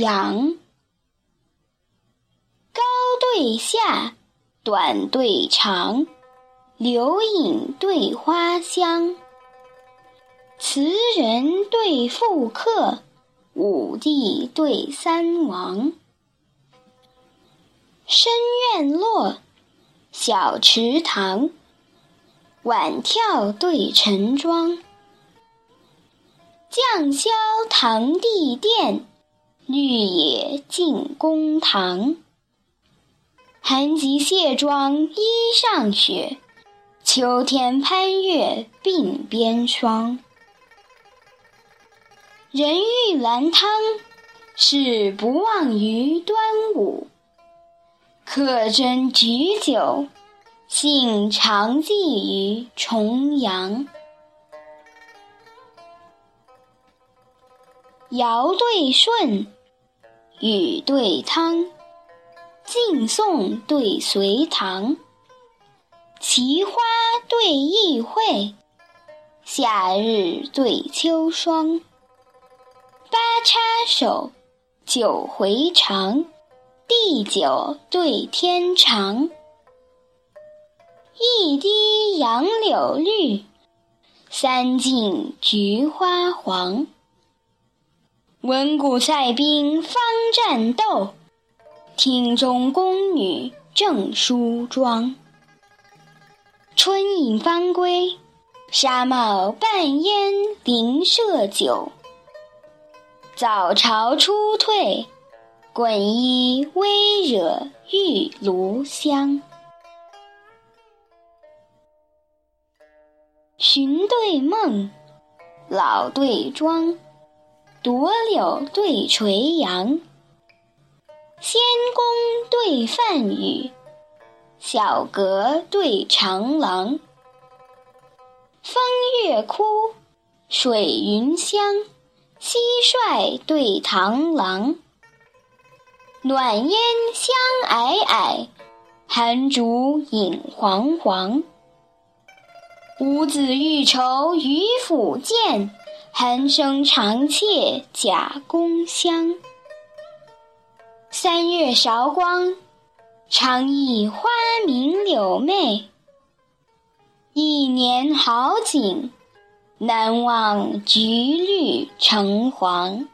杨。高对下，短对长，柳影对花香。词人对赋客，武帝对三王。深院落，小池塘，晚眺对晨妆。绛霄堂棣殿，绿野进宫堂。寒极卸妆衣上雪，秋天攀月鬓边霜。人欲兰汤，事不忘于端午。客斟菊酒，兴常寄于重阳。尧对舜，雨对汤，晋宋对隋唐。奇花对异卉，夏日对秋霜。八叉手，九回肠，地久对天长。一滴杨柳绿，三径菊花黄。闻鼓塞兵方战斗，厅中宫女正梳妆。春饮方归，纱帽半烟邻舍酒。早朝初退，滚衣微惹玉炉香。寻对梦，老对庄，夺柳对垂杨。仙宫对梵宇，小阁对长廊。风月枯，水云香。蟋蟀对螳螂，暖烟香霭霭，寒竹影煌煌。五子欲酬于府见，寒声长怯甲宫香。三月韶光，常忆花明柳媚。一年好景。难忘菊绿橙黄。